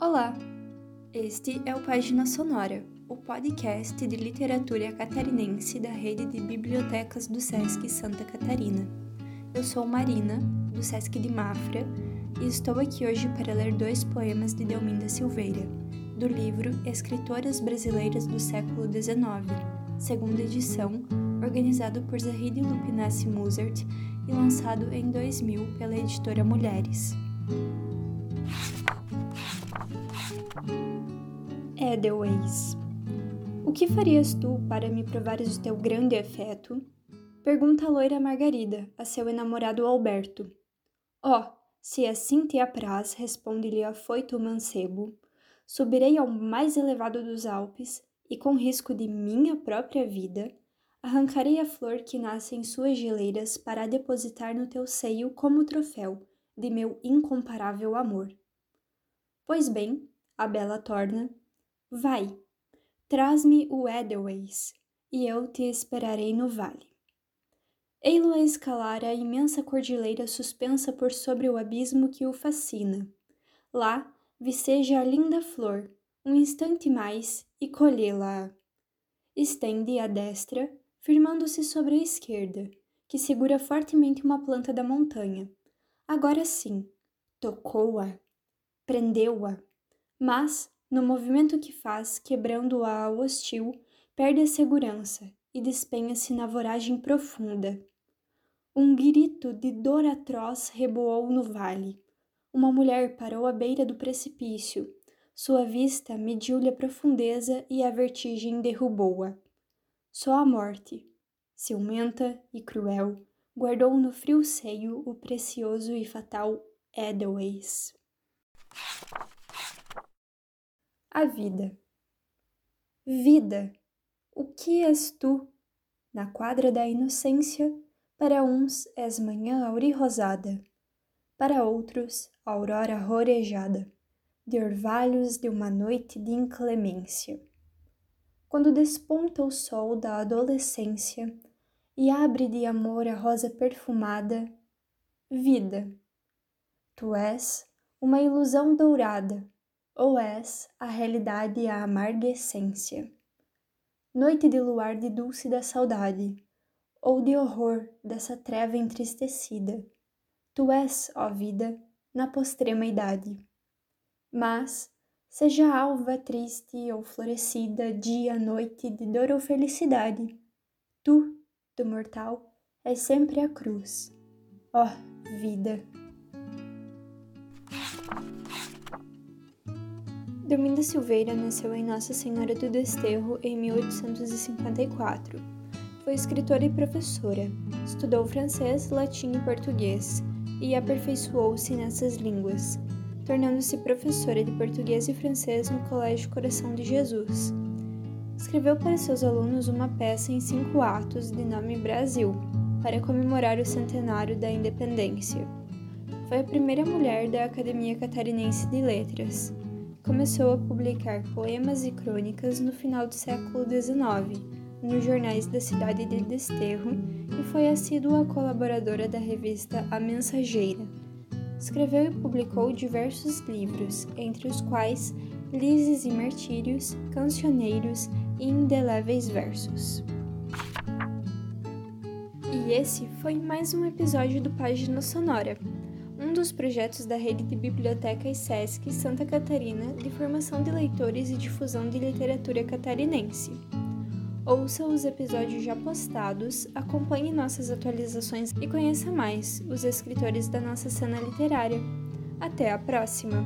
Olá! Este é o Página Sonora, o podcast de literatura catarinense da rede de bibliotecas do SESC Santa Catarina. Eu sou Marina, do SESC de Mafra, e estou aqui hoje para ler dois poemas de Delminda Silveira, do livro Escritoras Brasileiras do Século XIX, segunda edição, organizado por Zahide Lupinassi Musert e lançado em 2000 pela editora Mulheres. Edelweiss. O que farias tu para me provares o teu grande afeto? Pergunta a loira Margarida a seu enamorado Alberto. Ó, oh, se assim te apraz, responde-lhe afoito mancebo, subirei ao mais elevado dos Alpes e, com risco de minha própria vida, arrancarei a flor que nasce em suas geleiras para a depositar no teu seio como troféu de meu incomparável amor. Pois bem, a bela torna, Vai, traz-me o Edelweiss, e eu te esperarei no vale. Ei-lo a escalar a imensa cordilheira suspensa por sobre o abismo que o fascina. Lá viceja a linda flor, um instante mais, e colhê-la. Estende a destra, firmando-se sobre a esquerda, que segura fortemente uma planta da montanha. Agora sim, tocou-a, prendeu-a, mas no movimento que faz, quebrando-a ao hostil, perde a segurança e despenha-se na voragem profunda. Um grito de dor atroz reboou no vale. Uma mulher parou à beira do precipício. Sua vista mediu-lhe a profundeza e a vertigem derrubou-a. Só a morte, ciumenta e cruel, guardou no frio seio o precioso e fatal Edelweiss a vida. Vida, o que és tu? Na quadra da inocência, para uns és manhã aurirrosada, para outros aurora rorejada, de orvalhos de uma noite de inclemência. Quando desponta o sol da adolescência e abre de amor a rosa perfumada, vida, tu és uma ilusão dourada ou és a realidade e a amarga essência? Noite de luar de dulce da saudade, ou de horror dessa treva entristecida, tu és, ó vida, na postrema idade. Mas, seja alva triste ou florescida, dia, noite, de dor ou felicidade, tu, do mortal, és sempre a cruz. Ó vida! Dominda Silveira nasceu em Nossa Senhora do Desterro em 1854. Foi escritora e professora. Estudou francês, latim e português e aperfeiçoou-se nessas línguas, tornando-se professora de português e francês no Colégio Coração de Jesus. Escreveu para seus alunos uma peça em cinco atos de nome Brasil, para comemorar o centenário da independência. Foi a primeira mulher da Academia Catarinense de Letras começou a publicar poemas e crônicas no final do século XIX, nos jornais da cidade de Desterro e foi assídua colaboradora da revista A Mensageira. Escreveu e publicou diversos livros, entre os quais Lises e Martírios, Cancioneiros e Indeléveis Versos. E esse foi mais um episódio do Página Sonora um dos projetos da rede de bibliotecas SESC Santa Catarina de formação de leitores e difusão de literatura catarinense. Ouça os episódios já postados, acompanhe nossas atualizações e conheça mais os escritores da nossa cena literária. Até a próxima!